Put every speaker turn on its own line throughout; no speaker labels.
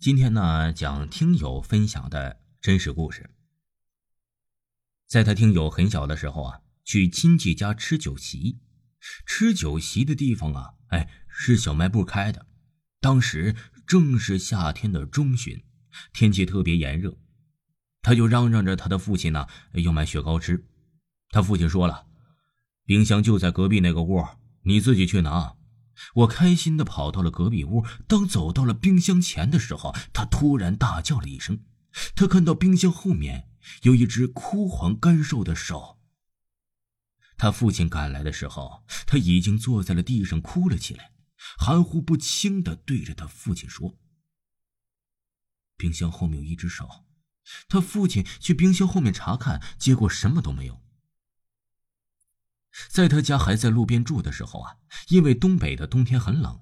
今天呢，讲听友分享的真实故事。在他听友很小的时候啊，去亲戚家吃酒席，吃酒席的地方啊，哎，是小卖部开的。当时正是夏天的中旬，天气特别炎热，他就嚷嚷着他的父亲呢要买雪糕吃。他父亲说了：“冰箱就在隔壁那个屋，你自己去拿。”我开心的跑到了隔壁屋，当走到了冰箱前的时候，他突然大叫了一声。他看到冰箱后面有一只枯黄干瘦的手。他父亲赶来的时候，他已经坐在了地上哭了起来，含糊不清的对着他父亲说：“冰箱后面有一只手。”他父亲去冰箱后面查看，结果什么都没有。在他家还在路边住的时候啊，因为东北的冬天很冷，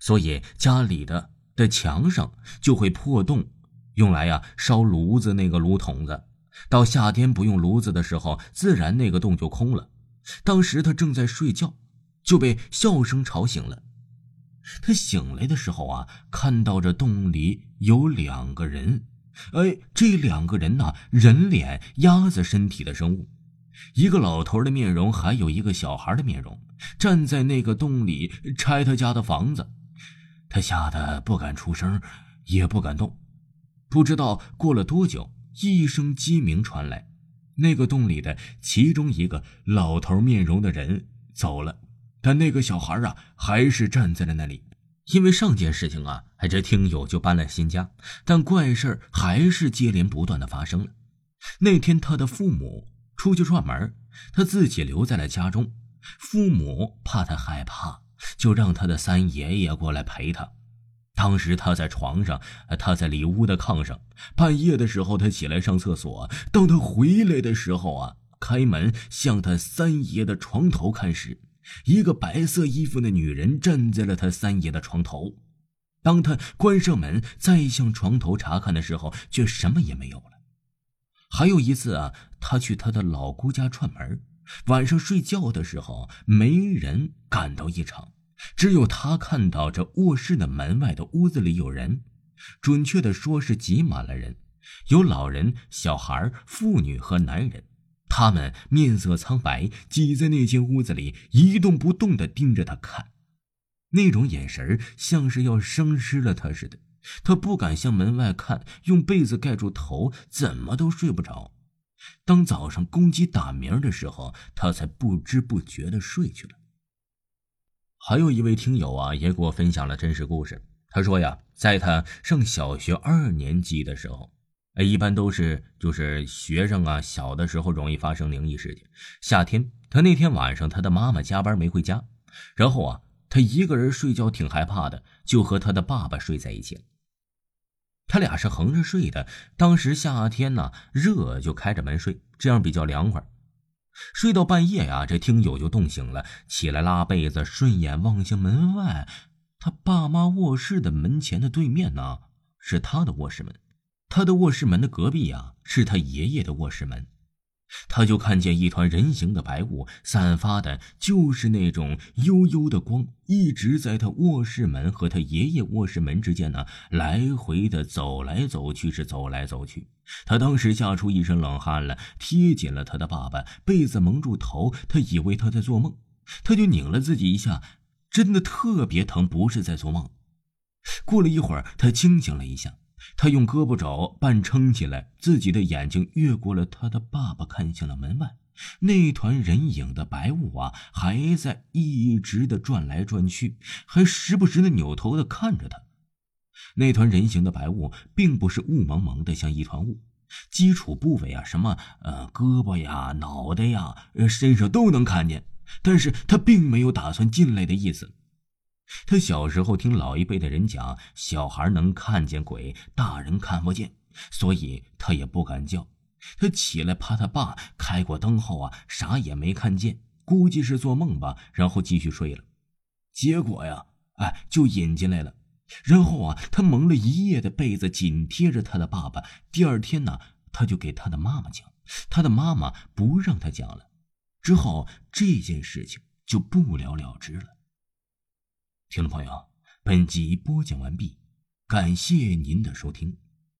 所以家里的的墙上就会破洞，用来呀烧炉子那个炉筒子。到夏天不用炉子的时候，自然那个洞就空了。当时他正在睡觉，就被笑声吵醒了。他醒来的时候啊，看到这洞里有两个人，哎，这两个人呐，人脸鸭子身体的生物。一个老头的面容，还有一个小孩的面容，站在那个洞里拆他家的房子。他吓得不敢出声，也不敢动。不知道过了多久，一声鸡鸣传来，那个洞里的其中一个老头面容的人走了，但那个小孩啊，还是站在了那里。因为上件事情啊，还这听友就搬了新家，但怪事还是接连不断的发生了。那天他的父母。出去串门，他自己留在了家中。父母怕他害怕，就让他的三爷爷过来陪他。当时他在床上，他在里屋的炕上。半夜的时候，他起来上厕所。当他回来的时候啊，开门向他三爷的床头看时，一个白色衣服的女人站在了他三爷的床头。当他关上门再向床头查看的时候，却什么也没有了。还有一次啊，他去他的老姑家串门，晚上睡觉的时候，没人感到异常，只有他看到这卧室的门外的屋子里有人，准确的说是挤满了人，有老人、小孩、妇女和男人，他们面色苍白，挤在那间屋子里一动不动的盯着他看，那种眼神像是要生吃了他似的。他不敢向门外看，用被子盖住头，怎么都睡不着。当早上公鸡打鸣的时候，他才不知不觉的睡去了。还有一位听友啊，也给我分享了真实故事。他说呀，在他上小学二年级的时候，哎，一般都是就是学生啊，小的时候容易发生灵异事件。夏天，他那天晚上，他的妈妈加班没回家，然后啊。他一个人睡觉挺害怕的，就和他的爸爸睡在一起了。他俩是横着睡的，当时夏天呢热，就开着门睡，这样比较凉快。睡到半夜呀，这听友就冻醒了，起来拉被子，顺眼望向门外，他爸妈卧室的门前的对面呢是他的卧室门，他的卧室门的隔壁呀是他爷爷的卧室门。他就看见一团人形的白雾，散发的就是那种幽幽的光，一直在他卧室门和他爷爷卧室门之间呢，来回的走来走去，是走来走去。他当时吓出一身冷汗了，贴紧了他的爸爸，被子蒙住头，他以为他在做梦，他就拧了自己一下，真的特别疼，不是在做梦。过了一会儿，他清醒了一下。他用胳膊肘半撑起来，自己的眼睛越过了他的爸爸，看向了门外。那团人影的白雾啊，还在一直的转来转去，还时不时的扭头的看着他。那团人形的白雾并不是雾蒙蒙的，像一团雾，基础部位啊，什么呃胳膊呀、脑袋呀、身上都能看见。但是他并没有打算进来的意思。他小时候听老一辈的人讲，小孩能看见鬼，大人看不见，所以他也不敢叫。他起来怕他爸开过灯后啊，啥也没看见，估计是做梦吧，然后继续睡了。结果呀，哎，就引进来了。然后啊，他蒙了一夜的被子，紧贴着他的爸爸。第二天呢，他就给他的妈妈讲，他的妈妈不让他讲了。之后这件事情就不了了之了。听众朋友，本集播讲完毕。感谢您的收听。